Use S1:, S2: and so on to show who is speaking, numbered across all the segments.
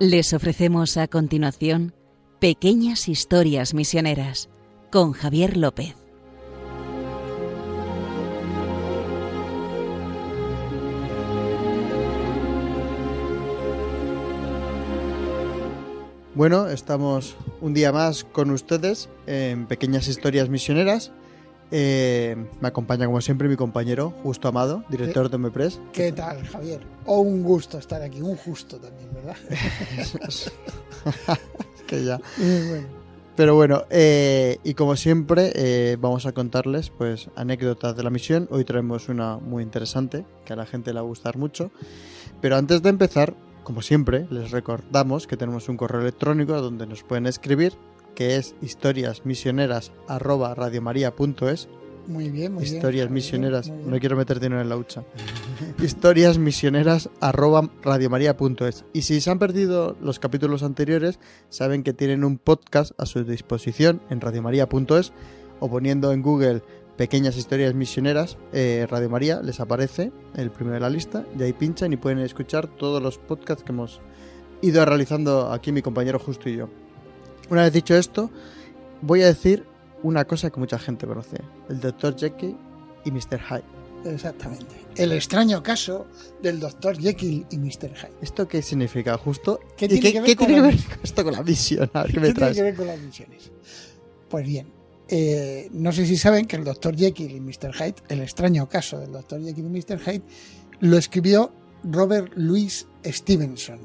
S1: Les ofrecemos a continuación Pequeñas Historias Misioneras con Javier López.
S2: Bueno, estamos un día más con ustedes en Pequeñas Historias Misioneras. Eh, me acompaña como siempre mi compañero Justo Amado, director de Omepres.
S3: ¿Qué tal, Javier? O un gusto estar aquí, un justo también, ¿verdad?
S2: que ya.
S3: Bueno.
S2: Pero bueno, eh, y como siempre, eh, vamos a contarles pues anécdotas de la misión. Hoy traemos una muy interesante, que a la gente le va a gustar mucho. Pero antes de empezar, como siempre, les recordamos que tenemos un correo electrónico donde nos pueden escribir, que es historiasmisioneras@radiomaria.es.
S3: Muy bien, muy bien.
S2: Historias
S3: Javier,
S2: misioneras,
S3: muy bien.
S2: no quiero meter dinero en la hucha. historiasmisioneras@radiomaria.es. Y si se han perdido los capítulos anteriores, saben que tienen un podcast a su disposición en radiomaria.es o poniendo en Google Pequeñas Historias Misioneras, eh, Radio María, les aparece el primero de la lista y ahí pinchan y pueden escuchar todos los podcasts que hemos ido realizando aquí mi compañero Justo y yo. Una vez dicho esto, voy a decir una cosa que mucha gente conoce, el Dr. Jekyll y Mr. Hyde.
S3: Exactamente. El extraño caso del Dr. Jekyll y Mr. Hyde.
S2: ¿Esto qué significa, justo?
S3: ¿Qué
S2: ¿Y
S3: tiene
S2: qué,
S3: que ver
S2: qué tiene que ver esto con la misión? A ver, ¿qué
S3: ¿Qué
S2: me
S3: tiene
S2: traes?
S3: que ver con las misiones? Pues bien, eh, no sé si saben que el Dr. Jekyll y Mr. Hyde, el extraño caso del Dr. Jekyll y Mr. Hyde, lo escribió Robert Louis Stevenson,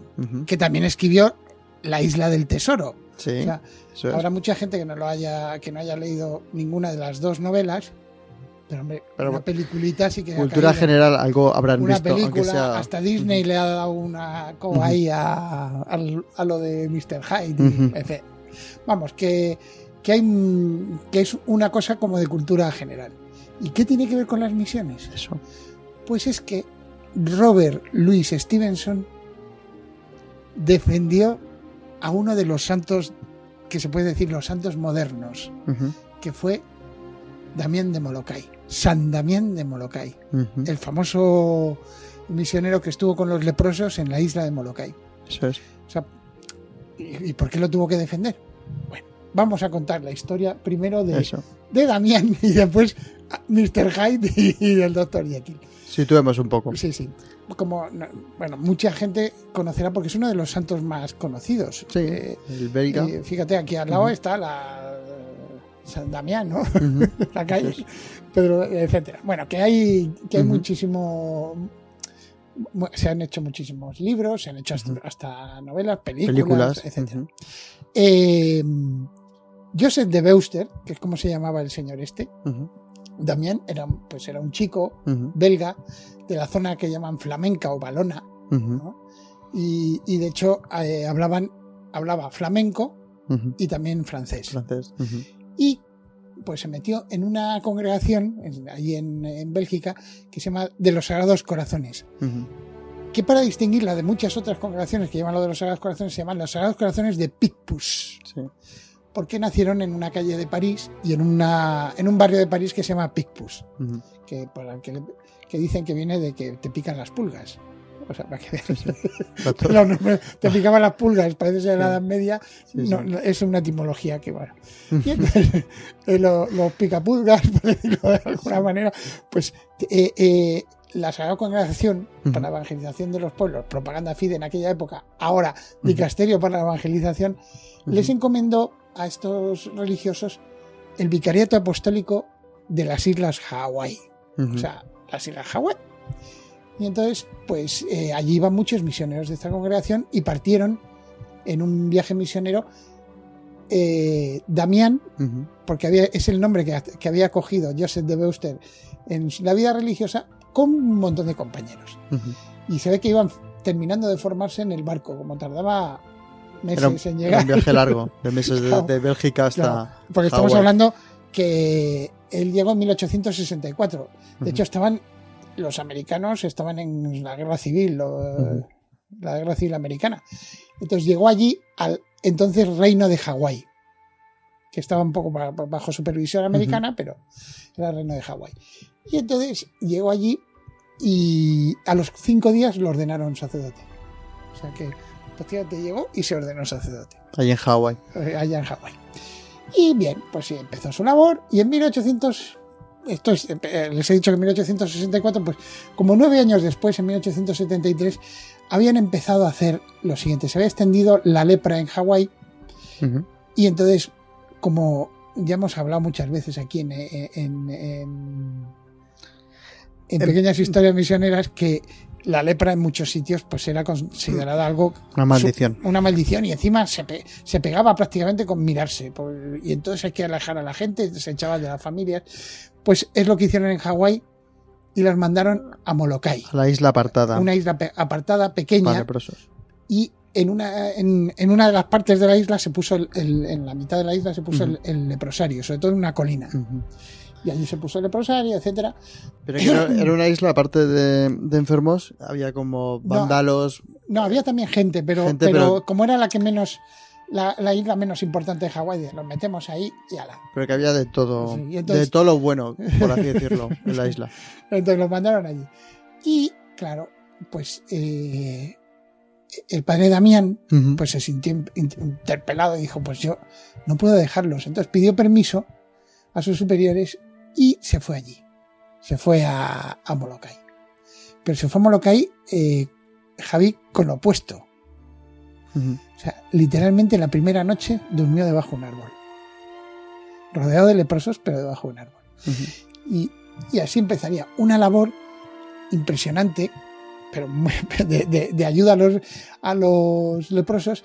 S3: que también escribió La Isla del Tesoro.
S2: Sí,
S3: O sea,
S2: eso es.
S3: Habrá mucha gente que no lo haya, que no haya leído ninguna de las dos novelas, pero hombre,
S2: Pero
S3: una peliculita sí que
S2: Cultura
S3: caído.
S2: general, algo habrán
S3: Una
S2: visto,
S3: película,
S2: sea...
S3: hasta Disney le ha dado una coba ahí a, a lo de Mr. Hyde. en fin. Vamos, que, que hay que es una cosa como de cultura general. ¿Y qué tiene que ver con las misiones?
S2: Eso.
S3: Pues es que Robert Louis Stevenson defendió a uno de los santos, que se puede decir los santos modernos, que fue Damián de Molokai, San Damián de Molokai, el famoso misionero que estuvo con los leprosos en la isla de Molokai.
S2: Eso es.
S3: O sea, ¿y, y por qué lo tuvo que defender? Bueno, vamos a contar la historia primero de,
S2: Eso.
S3: de Damián y después Mr. Hyde y, y el Dr. Jekyll.
S2: Situemos un poco.
S3: Sí, sí. Como, no, bueno, mucha gente conocerá porque es uno de los santos más conocidos.
S2: Sí,
S3: Eh,
S2: el belga.
S3: eh, fíjate, aquí al lado está la San Damián, ¿no? La calle, Pedro, etcétera. Bueno, que hay, que hay muchísimo. mu- Se han hecho muchísimos libros, se han hecho hasta, novelas, películas,
S2: Películas.
S3: etcétera. Eh, Joseph de Beuster, que es como se llamaba el señor este, Damián era, pues era un chico
S2: ujú,
S3: belga de la zona que llaman flamenca o balona,
S2: ujú,
S3: ¿no? y, y de hecho eh, hablaban, hablaba flamenco
S2: ujú.
S3: y también francés.
S2: Francés.
S3: y pues se metió en una congregación en- allí en, en Bélgica que se llama de los Sagrados Corazones que para distinguirla de muchas otras congregaciones que llevan lo de los Sagrados Corazones se llaman los Sagrados Corazones de Picpus
S2: Sí.
S3: Porque nacieron en una calle de París y en, una, en un barrio de París que se llama Picpus que, para que, que dicen que viene de que te pican las pulgas. O sea, para que veas. No, no, te picaban las pulgas, parece ser de la
S2: Sí.
S3: Edad Media,
S2: Sí,
S3: no,
S2: sí.
S3: no, es una etimología que bueno. Y entonces, eh, lo- los picapulgas, por decirlo de alguna manera, pues eh, eh, la Sagrada Congregación para la Evangelización de los Pueblos, propaganda FIDE en aquella época, ahora Dicasterio para la Evangelización, les encomendó a estos religiosos el vicariato apostólico de las Islas Hawái, o sea, las Islas Hawái. Y entonces, pues eh, allí iban muchos misioneros de esta congregación y partieron en un viaje misionero eh, Damián, porque había, es el nombre que, que había cogido Joseph de Beuster en la vida religiosa, con un montón de compañeros. Y se ve que iban terminando de formarse en el barco, como tardaba meses
S2: Era un,
S3: en
S2: era
S3: llegar.
S2: un viaje largo, de meses
S3: Claro.
S2: de Bélgica hasta.
S3: Claro, porque estamos hablando que él llegó en 1864. De
S2: Ujú.
S3: hecho, estaban los americanos estaban en la guerra civil, lo- la guerra civil americana. Entonces llegó allí al entonces reino de Hawái, que estaba un poco ba- bajo supervisión americana, pero era el reino de Hawái. Y entonces llegó allí y a los cinco días lo ordenaron sacerdote. O sea que Prácticamente llegó y se ordenó sacerdote.
S2: Ahí en Hawái.
S3: eh, allá en Hawái. Y bien, pues sí, empezó su labor y en 1800, esto es, eh, les he dicho que en 1864, pues como nueve años después, en 1873, habían empezado a hacer lo siguiente. Se había extendido la lepra en Hawái y entonces, como ya hemos hablado muchas veces aquí en, en, en- en- en pequeñas historias misioneras, que la lepra en muchos sitios pues era considerada algo
S2: Una maldición.
S3: su- una maldición y encima se, pe- se pegaba prácticamente con mirarse por- y entonces hay que alejar a la gente se echaba de las familias pues es lo que hicieron en Hawái y las mandaron a Molokai
S2: A la isla apartada.
S3: una isla pe- apartada pequeña
S2: Para leprosos.
S3: y en una, en, en una de las partes de la isla se puso el, el- en la mitad de la isla se puso el, el leprosario sobre todo en una colina
S2: Ujú.
S3: Y allí se puso el leprosario etcétera
S2: Pero que era, era una isla, aparte de, de enfermos, había como vándalos.
S3: no había también gente pero,
S2: Gente,
S3: pero,
S2: pero-
S3: como era la que menos la, la isla menos importante de Hawái los metemos ahí y ala
S2: Pero que había de todo.
S3: Sí, entonces-
S2: De todo lo bueno, por así decirlo, en la isla.
S3: Entonces los mandaron allí. Y claro, pues eh, el padre Damián pues se sintió in- in- interpelado y dijo, pues yo no puedo dejarlos. Entonces pidió permiso a sus superiores y se fue allí. Se fue a, a Molokai. Pero se fue a Molokai eh, Javi con lo opuesto. O sea, literalmente la primera noche durmió debajo de un árbol. Rodeado de leprosos, pero debajo de un árbol. Y, y así empezaría una labor impresionante, pero muy- de, de- de ayuda a los, a los leprosos,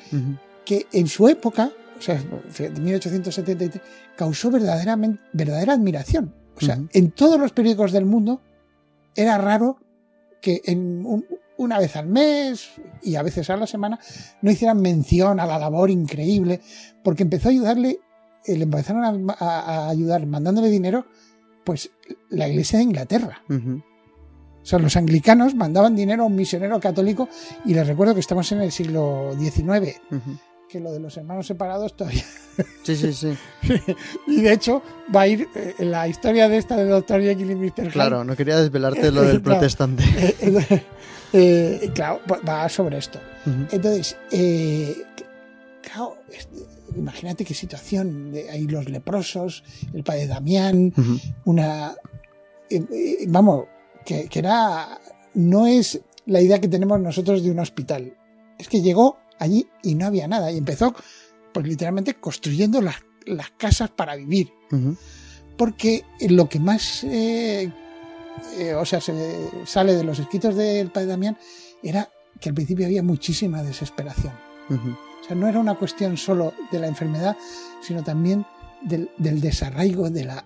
S3: que en su época, o sea, fíjate, 1873, causó verdaderamente, verdadera admiración. O sea, en todos los periódicos del mundo era raro que en un- una vez al mes y a veces a la semana no hicieran mención a la labor increíble, porque empezó a ayudarle, eh, le empezaron a, ayudar mandándole dinero, pues la iglesia de Inglaterra. O sea, los anglicanos mandaban dinero a un misionero católico y les recuerdo que estamos en el siglo XIX. Que lo de los hermanos separados todavía.
S2: Sí, sí, sí.
S3: Y de hecho va a ir eh, la historia de esta de Dr. Jekyll y Mr. Hyde.
S2: Claro, no quería desvelarte lo del
S3: Claro.
S2: protestante.
S3: Eh, eh, claro, va- sobre esto. Entonces, claro, imagínate qué situación. ahí los leprosos, el padre Damián, una. vamos, que, que era. No es la idea que tenemos nosotros de un hospital. Es que llegó allí y no había nada. Y empezó, pues literalmente, construyendo las, las casas para vivir. Porque lo que más. eh, eh, o sea, se sale de los escritos del padre Damián era que al principio había muchísima desesperación. O sea, no era una cuestión solo de la enfermedad, sino también del, del desarraigo de la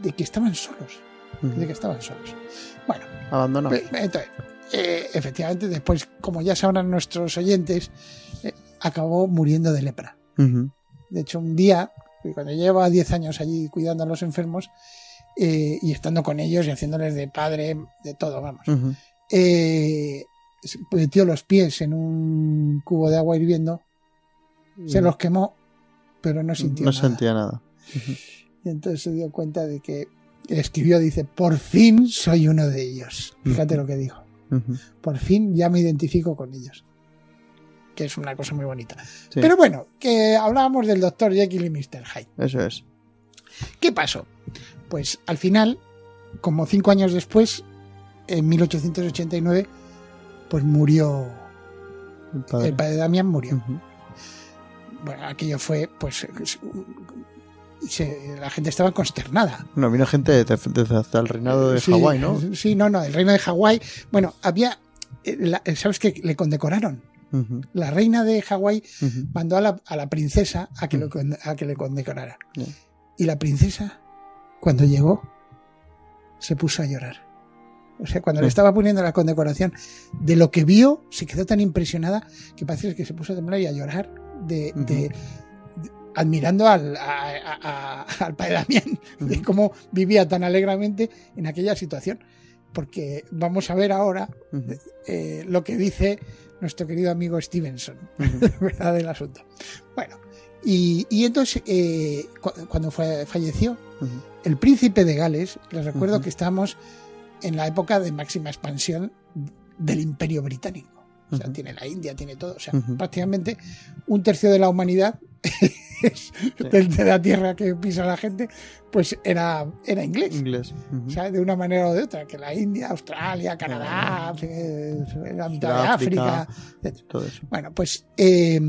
S3: de que estaban solos, de que estaban solos. Bueno,
S2: Abandonado.
S3: pues, entonces, eh, efectivamente, después, como ya sabrán nuestros oyentes, acabó muriendo de lepra. De hecho, un día, cuando lleva 10 años allí cuidando a los enfermos eh, y estando con ellos y haciéndoles de padre, de todo, vamos, eh, metió los pies en un cubo de agua hirviendo, se los quemó, pero no sintió
S2: No
S3: nada.
S2: sentía nada.
S3: Y entonces se dio cuenta de que escribió, dice, por fin soy uno de ellos. Fíjate lo que dijo. Por fin ya me identifico con ellos. Que es una cosa muy bonita.
S2: Sí,
S3: Pero bueno, que hablábamos del doctor Jekyll y Mr. Hyde.
S2: eso es.
S3: ¿Qué pasó? Pues al final, como cinco años después, en 1889, pues murió,
S2: El padre.
S3: el padre Damián murió. Bueno, aquello fue, pues, se- la gente estaba consternada.
S2: Bueno, vino gente desde, hasta el reinado de
S3: Sí,
S2: Hawái, ¿no?
S3: Sí, no, no, el reino de Hawái. Bueno, había, eh, la- ¿sabes qué? Le condecoraron. La reina de Hawái mandó a la, a la princesa a que, lo con- a que le condecorara. Y la princesa, cuando llegó, se puso a llorar. O sea, cuando le estaba poniendo la condecoración, de lo que vio, se quedó tan impresionada que parece que se puso a temblar y a llorar de, admirando al, a- a- a- al padre Damián, de cómo vivía tan alegremente en aquella situación. Porque vamos a ver ahora eh, lo que dice nuestro querido amigo Stevenson. ¿verdad? Del asunto. Bueno, y, y entonces, eh, cu- cuando fue- falleció, el príncipe de Gales, les recuerdo que estábamos en la época de máxima expansión del imperio británico. O sea, tiene la India, tiene todo. O sea, prácticamente un tercio de la humanidad de, de la tierra que pisa la gente, pues era, era inglés.
S2: Inglés.
S3: O sea, de una manera o de otra, que la India, Australia, Canadá, eh, la mitad de
S2: África.
S3: África, etc.
S2: Todo eso.
S3: Bueno, pues eh,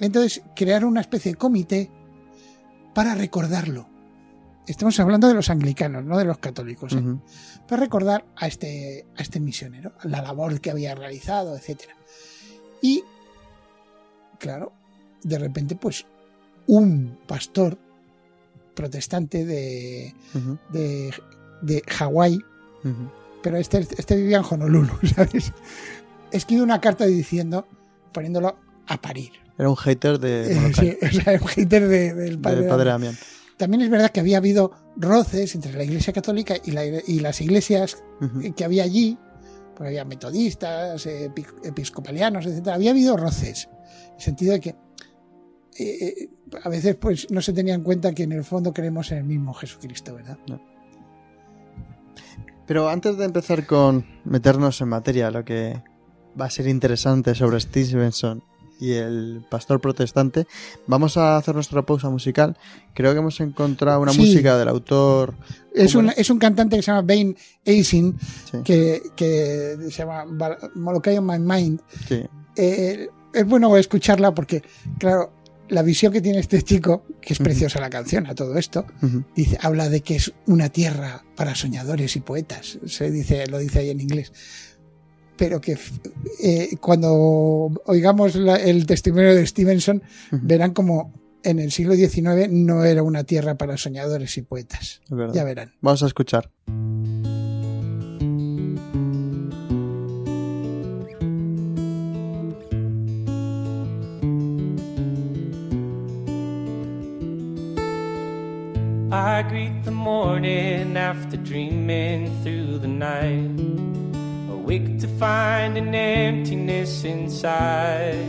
S3: entonces crearon una especie de comité para recordarlo. Estamos hablando de los anglicanos, no de los católicos. ¿eh? Para recordar a este, a este misionero, la labor que había realizado, etc. Y, claro, de repente, pues, un pastor protestante de,
S2: Ujú.
S3: de, de Hawái, pero este, este vivía en Honolulu, ¿sabes? Escribe una carta diciendo, poniéndolo a parir.
S2: Era un hater de
S3: Eh, sí, o sea, un hater de- del padre.
S2: del padre Damián.
S3: También es verdad que había habido roces entre la Iglesia Católica y, la- y las iglesias que había allí, porque había metodistas, epi- episcopalianos, etcétera. Había habido roces, en el sentido de que eh, eh, a veces pues no se tenía en cuenta que en el fondo creemos en el mismo Jesucristo, ¿verdad?
S2: Pero antes de empezar con meternos en materia, lo que va a ser interesante sobre Stevenson y el pastor protestante, vamos a hacer nuestra pausa musical. Creo que hemos encontrado una
S3: Sí.
S2: música del autor.
S3: Es
S2: ¿Cómo
S3: un, es un cantante que se llama Bain Aisin,
S2: Sí,
S3: que, que se llama Molokai on My Mind.
S2: sí.
S3: Eh, es bueno escucharla porque, claro, la visión que tiene este chico, que es preciosa la canción a todo esto, dice, habla de que es una tierra para soñadores y poetas. Se dice, lo dice ahí en inglés. Pero que eh, cuando oigamos la- el testimonio de Stevenson, verán como en el siglo XIX no era una tierra para soñadores y poetas. Ya verán.
S2: Vamos a escuchar.
S4: I greet the morning after dreaming through the night. Awake to find an emptiness inside.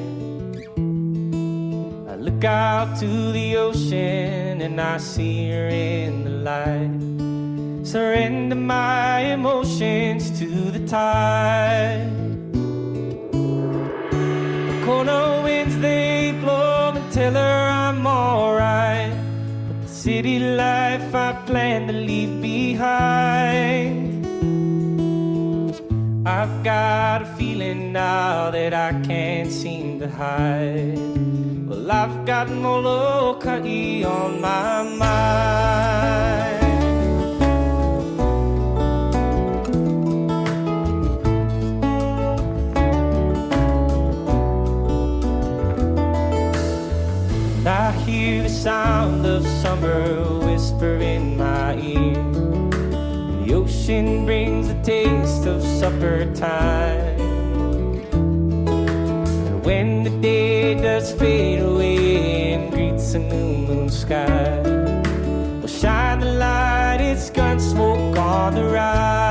S4: I look out to the ocean and I see her in the light. Surrender my emotions to the tide. The corner winds they blow and tell her I'm alright. City life I plan to leave behind. I've got a feeling now that I can't seem to hide. Well, I've got Molokai on my mind. Of supper time. And when the day does fade away and greets a new moon sky, we'll shine the light, it's gun smoke on the rise.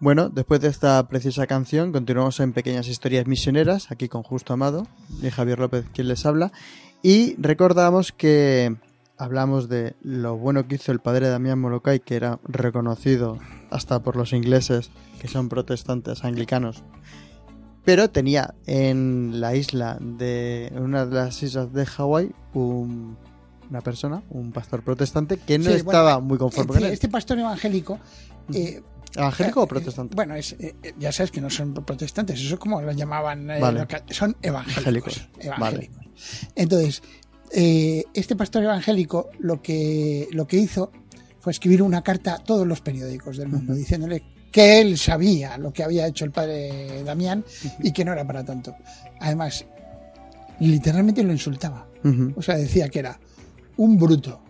S2: Bueno, después de esta preciosa canción, continuamos en Pequeñas Historias Misioneras, aquí con Justo Amado y Javier López, quien les habla. Y recordamos que hablamos de lo bueno que hizo el padre Damián Molokai, que era reconocido hasta por los ingleses, que son protestantes anglicanos. Pero tenía en la isla de en una de las islas de Hawái un- una persona, un pastor protestante, que no
S3: Sí, bueno,
S2: estaba muy conforme
S3: Este,
S2: con él.
S3: este pastor evangélico. eh,
S2: ¿Evangélico
S3: eh,
S2: o protestante?
S3: Bueno, es, eh, eh, ya sabes que no son protestantes, eso es como lo llamaban. eh,
S2: Vale.
S3: son evangélicos.
S2: Evangélicos,
S3: evangélicos. Entonces, eh, este pastor evangélico lo que, lo que hizo fue escribir una carta a todos los periódicos del mundo diciéndole que él sabía lo que había hecho el padre Damián y que no era para tanto. Además, literalmente lo insultaba. O sea, decía que era un bruto,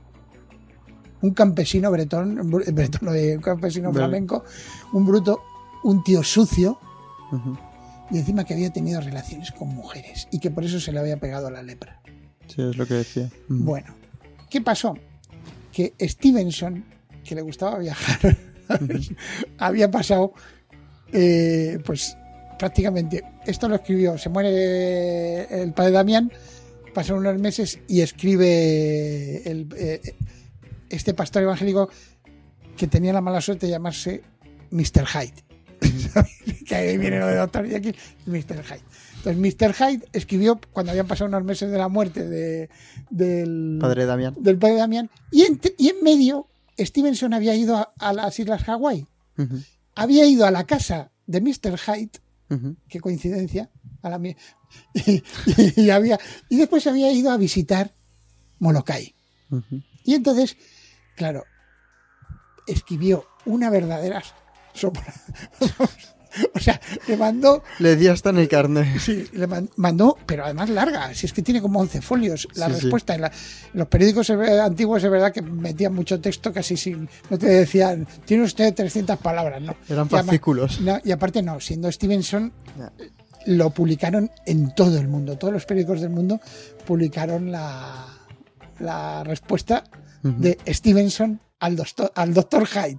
S3: un campesino bretón, bretón, un campesino
S2: Vale.
S3: flamenco, un bruto, un tío sucio, y encima que había tenido relaciones con mujeres y que por eso se le había pegado la lepra.
S2: Sí, es lo que decía.
S3: Bueno, ¿qué pasó? Que Stevenson, que le gustaba viajar, había pasado, eh, pues prácticamente, esto lo escribió, se muere el padre Damián, pasan unos meses y escribe el, eh, este pastor evangélico que tenía la mala suerte de llamarse Mr. Hyde. que ahí viene lo de Doctor Jekyll, Mr. Hyde. Entonces, Mr. Hyde escribió cuando habían pasado unos meses de la muerte de- del,
S2: Padre Damián.
S3: del padre Damián, y en, y en medio, Stevenson había ido a, a las Islas Hawái. Había ido a la casa de Mr. Hyde, qué coincidencia, a la y, y había, y después había ido a visitar Molokai. Y entonces, claro, escribió una verdadera sopla. o sea, le mandó,
S2: Le di hasta en el carnet.
S3: sí, le man- mandó, pero además larga, si es que tiene como 11 folios la
S2: Sí, sí.
S3: respuesta. En, la- en los periódicos antiguos es verdad que metían mucho texto casi sin, no te decían, tiene usted 300 palabras, ¿no?
S2: Eran fascículos.
S3: no, y aparte no, siendo Stevenson, lo publicaron en todo el mundo. Todos los periódicos del mundo publicaron la, la respuesta de Stevenson al doctor, al doctor Hyde.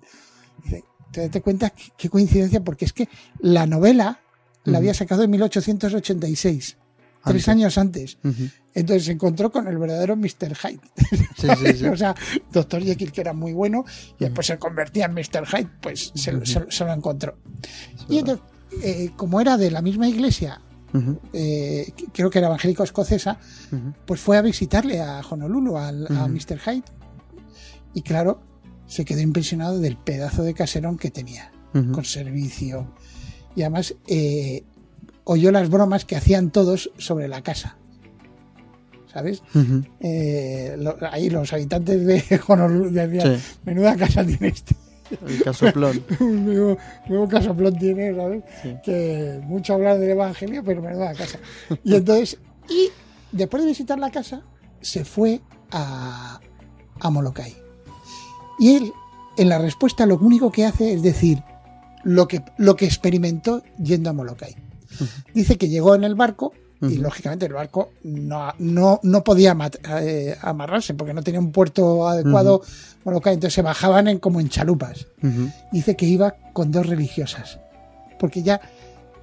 S3: Te das cuenta qué, coincidencia, porque es que la novela la había sacado en 1886, tres años antes. Entonces se encontró con el verdadero Mr. Hyde.
S2: Sí, sí, sí.
S3: o sea, Doctor Jekyll, que era muy bueno, y después se convertía en Mr. Hyde, pues se, lo- se lo- se lo encontró. Y entonces, eh, como era de la misma iglesia, eh, creo que era evangélico escocesa, pues fue a visitarle a Honolulu, al, a
S2: Ujú.
S3: Mr. Hyde. Y claro, se quedó impresionado del pedazo de caserón que tenía, con servicio. Y además eh, oyó las bromas que hacían todos sobre la casa. ¿Sabes? Eh, lo- ahí los habitantes de Honolulu decían,
S2: Sí,
S3: menuda casa tiene este.
S2: el casoplón.
S3: Nuevo, nuevo casoplón tiene, ¿sabes?
S2: Sí.
S3: Que mucho hablar del evangelio, pero menuda casa. Y entonces, y después de visitar la casa, se fue a, a Molokai. Y él, en la respuesta, lo único que hace es decir lo que, lo que experimentó yendo a Molokai. Dice que llegó en el barco y lógicamente el barco no, no, no podía eh, amarrarse porque no tenía un puerto adecuado Molokai, entonces se bajaban en, como en chalupas. Dice que iba con dos religiosas. Porque ya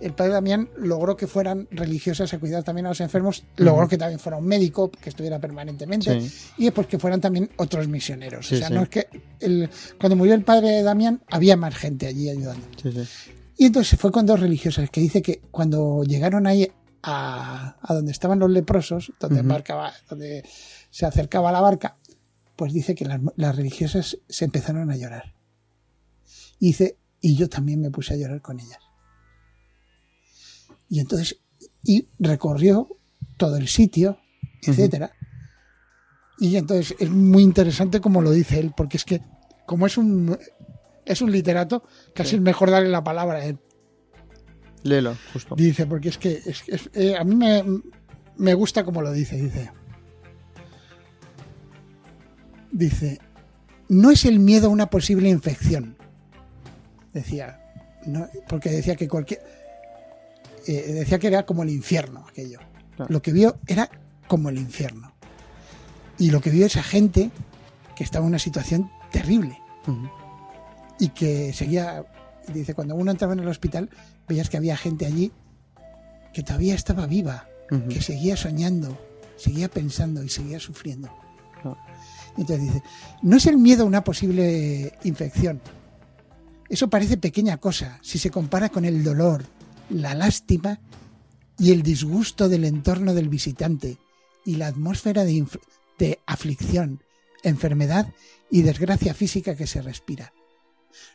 S3: el padre Damián logró que fueran religiosas a cuidar también a los enfermos, logró que también fuera un médico, que estuviera permanentemente,
S2: Sí.
S3: y después que fueran también otros misioneros.
S2: Sí,
S3: o sea,
S2: sí.
S3: no es que el- cuando murió el padre Damián había más gente allí ayudando. Y entonces se fue con dos religiosas, que dice que cuando llegaron ahí a, a donde estaban los leprosos, donde, embarcaba, donde se acercaba la barca, pues dice que las, las religiosas se empezaron a llorar. Y dice, y yo también me puse a llorar con ellas. Y entonces, y recorrió todo el sitio, etcétera. Y entonces es muy interesante como lo dice él, porque es que, como es un es un literato, casi
S2: Sí.
S3: es mejor darle la palabra a él.
S2: Léelo, justo.
S3: Dice, porque es que es- es- eh, a mí me, me gusta como lo dice. Dice, dice, no es el miedo a una posible infección. Decía, no, porque decía que cualquier. Eh, decía que era como el infierno aquello.
S2: Claro.
S3: Lo que vio era como el infierno. Y lo que vio esa gente que estaba en una situación terrible y que seguía, dice, cuando uno entraba en el hospital, veías que había gente allí que todavía estaba viva, que seguía soñando, seguía pensando y seguía sufriendo.
S2: Claro.
S3: Entonces dice, no es el miedo a una posible infección. Eso parece pequeña cosa si se compara con el dolor, la lástima y el disgusto del entorno del visitante y la atmósfera de, aflicción, enfermedad y desgracia física que se respira.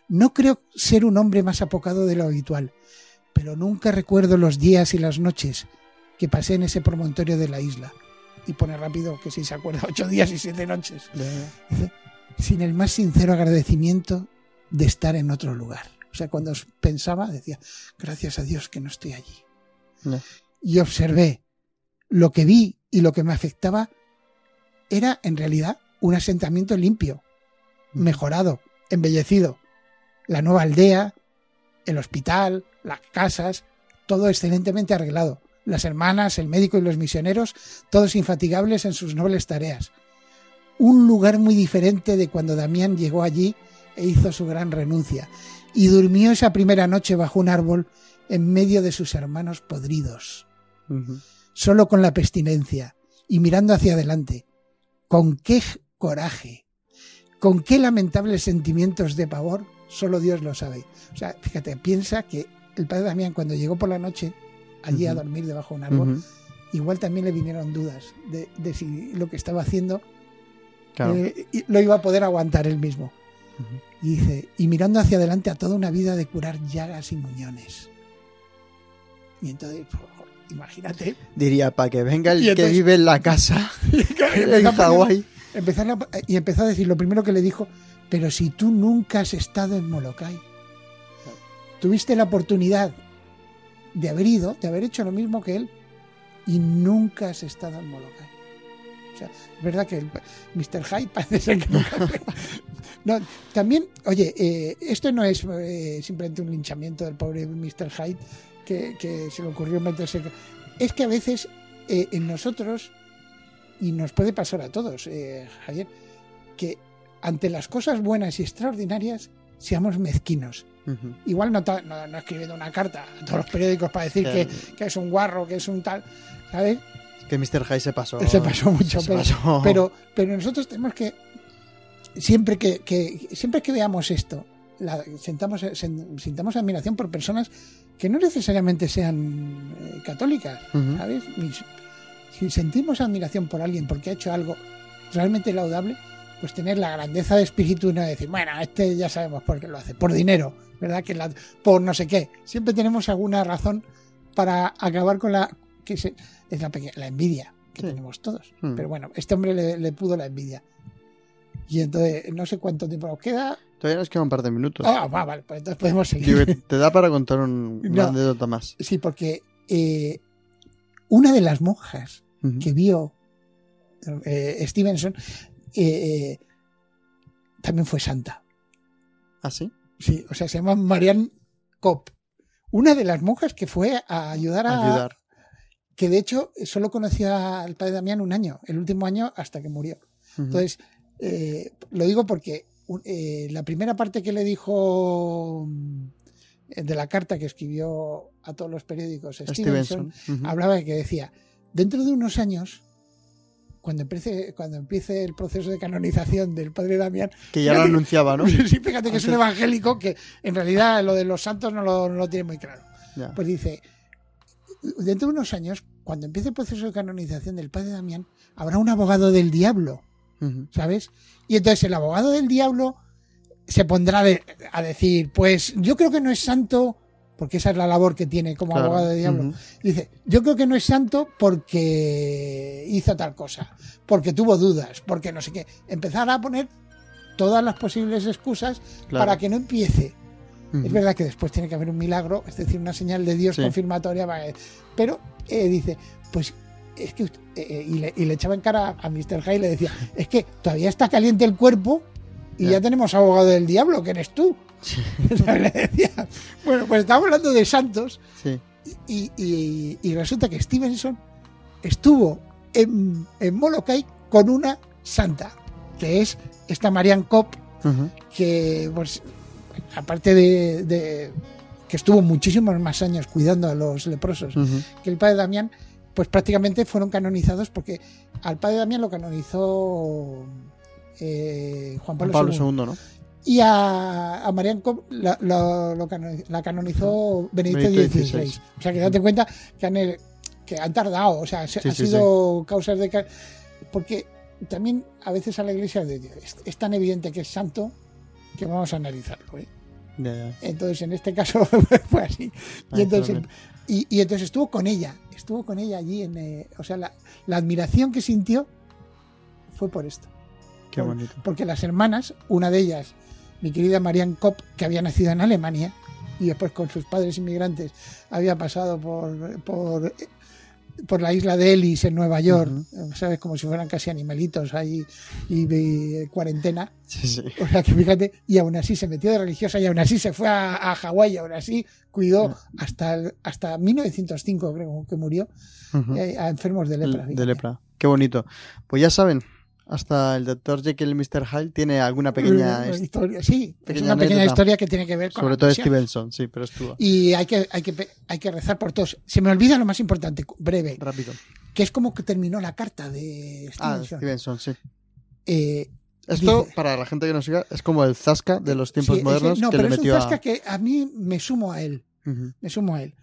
S3: No creo ser un hombre más apocado de lo habitual, pero nunca recuerdo los días y las noches que pasé en ese promontorio de la isla. Y pone rápido que si se acuerda, ocho días y siete noches. Sin el más sincero agradecimiento de estar en otro lugar. O sea, cuando pensaba, decía, gracias a Dios que no estoy allí. Y observé lo que vi y lo que me afectaba era en realidad un asentamiento limpio, mejorado, embellecido. La nueva aldea, el hospital, las casas, todo excelentemente arreglado. Las hermanas, el médico y los misioneros, todos infatigables en sus nobles tareas. Un lugar muy diferente de cuando Damián llegó allí e hizo su gran renuncia, y durmió esa primera noche bajo un árbol en medio de sus hermanos podridos, solo con la pestilencia, y mirando hacia adelante. Con qué coraje, con qué lamentables sentimientos de pavor, solo Dios lo sabe. O sea, fíjate, piensa que el padre Damián cuando llegó por la noche allí a dormir debajo de un árbol, igual también le vinieron dudas de, de si lo que estaba haciendo
S2: Claro.
S3: eh, lo iba a poder aguantar él mismo. Y dice, y mirando hacia adelante a toda una vida de curar llagas y muñones. Y entonces, pues, imagínate,
S2: Diría, para que venga el que vive en la casa en Hawái.
S3: y empezó a decir lo primero que le dijo, pero si tú nunca has estado en Molokai, tuviste la oportunidad de haber ido, de haber hecho lo mismo que él, y nunca has estado en Molokai. Sea, es verdad que el Mr. Hyde parece ser que nunca. No, también, oye, eh, esto no es eh, simplemente un linchamiento del pobre Mr. Hyde que, que se le ocurrió meterse. Es que a veces eh, en nosotros, y nos puede pasar a todos, eh, Javier, que ante las cosas buenas y extraordinarias seamos mezquinos. Igual no, no, no escribiendo una carta a todos los periódicos para decir que, que es un guarro, que es un tal, ¿sabes?
S2: Que Mr. High se pasó.
S3: Se pasó mucho,
S2: Se
S3: pero,
S2: pasó.
S3: pero, pero nosotros tenemos que, siempre que, que- siempre que veamos esto, la- sentamos, admiración por personas que no necesariamente sean eh, católicas. ¿sabes? Si sentimos admiración por alguien porque ha hecho algo realmente laudable, pues tener la grandeza de espíritu y no decir, bueno, este ya sabemos por qué lo hace, por dinero, ¿verdad? Que la- por no sé qué. Siempre tenemos alguna razón para acabar con la es la, la envidia que
S2: Sí.
S3: tenemos todos.
S2: Hmm.
S3: Pero bueno, este hombre le, le pudo la envidia. Y entonces, no sé cuánto tiempo nos queda.
S2: Todavía nos queda un par de minutos.
S3: Ah, va, vale, pues entonces podemos seguir.
S2: Digo, te da para contar un, una
S3: No.
S2: anécdota más.
S3: Sí, porque eh, una de las monjas que vio eh, Stevenson eh, eh, también fue santa.
S2: ¿Ah, sí?
S3: Sí, o sea, se llama Marianne Kopp. Una de las monjas que fue a ayudar a.
S2: Ayudar.
S3: Que de hecho solo conoció al padre Damián un año, el último año hasta que murió. Entonces, eh, lo digo porque eh, la primera parte que le dijo mm, de la carta que escribió a todos los periódicos Stevenson,
S2: Stevenson. Ujú.
S3: hablaba de que decía, dentro de unos años, cuando empiece, cuando empiece el proceso de canonización del padre Damián,
S2: Que ya lo anunciaba, ¿no?
S3: sí, fíjate que es un evangélico que en realidad lo de los santos no lo, no lo tiene muy claro.
S2: Ya.
S3: Pues dice, dentro de unos años, cuando empiece el proceso de canonización del padre Damián, habrá un abogado del diablo. ¿sabes? Y entonces el abogado del diablo se pondrá de- a decir, pues yo creo que no es santo, porque esa es la labor que tiene como
S2: Claro.
S3: abogado del diablo. Dice, yo creo que no es santo porque hizo tal cosa, porque tuvo dudas, porque no sé qué. Empezar a poner todas las posibles excusas
S2: Claro.
S3: para que no empiece. Es verdad que después tiene que haber un milagro, es decir, una señal de Dios
S2: Sí.
S3: confirmatoria. para- Pero eh, dice, pues es que. eh, eh, y, le, y le echaba en cara a Mr. High y le decía, es que todavía está caliente el cuerpo y
S2: Ya.
S3: ya tenemos abogado del diablo, que eres tú. Decía. Bueno, pues estamos hablando de santos
S2: Sí.
S3: y, y- y resulta que Stevenson estuvo en, en Molokai con una santa, que es esta Marianne Kopp, que pues aparte de, de- que estuvo muchísimos más años cuidando a los leprosos que el padre Damián, pues prácticamente fueron canonizados porque al padre Damián lo canonizó eh, Juan Pablo,
S2: Pablo
S3: II.
S2: II, ¿no?
S3: Y a, a la, canonizó Benedicto XVI.
S2: XVI.
S3: O sea, que date cuenta que han, eh, que han tardado, o sea, se-
S2: Sí,
S3: han
S2: sí,
S3: sido causas de... Porque también a veces a la iglesia es tan evidente que es santo que vamos a analizarlo. ¿eh? Entonces, en este caso fue así. Y entonces, y, y entonces estuvo con ella, estuvo con ella allí en... eh, o sea, la, la admiración que sintió fue por esto.
S2: Qué
S3: Por-
S2: bonito.
S3: Porque las hermanas, una de ellas, mi querida Marianne Kopp, que había nacido en Alemania y después con sus padres inmigrantes había pasado por, por, por la isla de Ellis en Nueva York, ¿sabes? Como si fueran casi animalitos ahí y cuarentena.
S2: Sí, sí.
S3: O sea que fíjate, y aún así se metió de religiosa y aún así se fue a, a Hawái y aún así cuidó hasta, hasta 1905, creo que murió, eh, a enfermos de lepra.
S2: de
S3: fíjate.
S2: lepra. Qué bonito. Pues ya saben, hasta el Dr. Jekyll y Mr. Hyde tiene alguna pequeña...
S3: Historia, sí, es una pequeña historia que tiene que ver con
S2: Sobre todo. Stevenson, sí, pero estuvo.
S3: Y hay que, hay, que, hay que rezar por todos. Se me olvida lo más importante, breve,
S2: Rápido.
S3: que es como que terminó la carta de
S2: Ah,
S3: Stevenson.
S2: Stevenson, sí.
S3: Eh,
S2: Esto,
S3: Dice-
S2: para la gente que no siga, es como el Zasca de los tiempos
S3: sí, es-
S2: modernos
S3: no,
S2: que
S3: pero
S2: le
S3: es un zasca
S2: a...
S3: que a mí me sumo a él. Me sumo a él.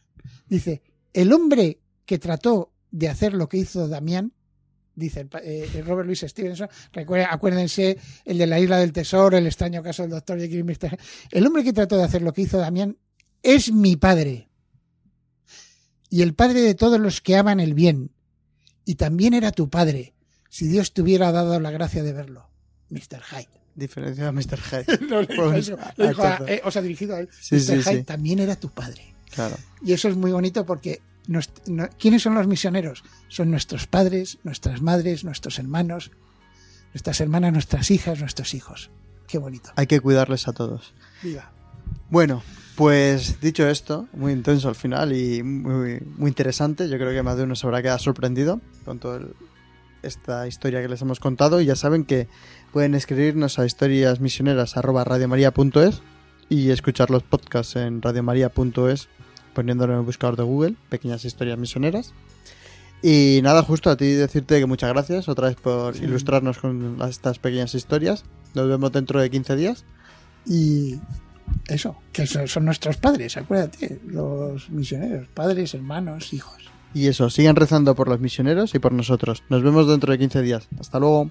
S3: Dice, el hombre que trató de hacer lo que hizo Damián, dice el eh, Robert Louis Stevenson, recuerden- acuérdense el de la isla del tesoro, el extraño caso del doctor Jekyll y Mr. Hyde. El hombre que trató de hacer lo que hizo Damián es mi padre. Y el padre de todos los que aman el bien. Y también era tu padre, si Dios te hubiera dado la gracia de verlo. Mr. Hyde.
S2: Diferencia a Mr. Hyde.
S3: No
S2: Pues,
S3: eso, dijo a- eh, o sea, dirigido a él.
S2: Sí,
S3: Mr.
S2: sí,
S3: Hyde
S2: sí.
S3: también era tu padre.
S2: Claro.
S3: Y eso es muy bonito porque nos- no- ¿quiénes son los misioneros? Son nuestros padres, nuestras madres, nuestros hermanos, nuestras hermanas, nuestras hijas, nuestros hijos. Qué bonito.
S2: Hay que cuidarles a todos.
S3: Viva.
S2: Bueno, pues dicho esto, muy intenso al final y muy, muy interesante. Yo creo que más de uno se habrá quedado sorprendido con toda esta historia que les hemos contado. Y ya saben que pueden escribirnos a historiasmisioneras.radiomaria.es y escuchar los podcasts en radiomaria.es poniéndolo en el buscador de Google, Pequeñas Historias Misioneras. Y nada, justo a ti decirte que muchas gracias otra vez por
S3: Sí.
S2: ilustrarnos con estas pequeñas historias. Nos vemos dentro de 15 días.
S3: Y eso, que son, son nuestros padres, acuérdate, los misioneros, padres, hermanos, hijos.
S2: Y eso, sigan rezando por los misioneros y por nosotros. Nos vemos dentro de 15 días. Hasta luego.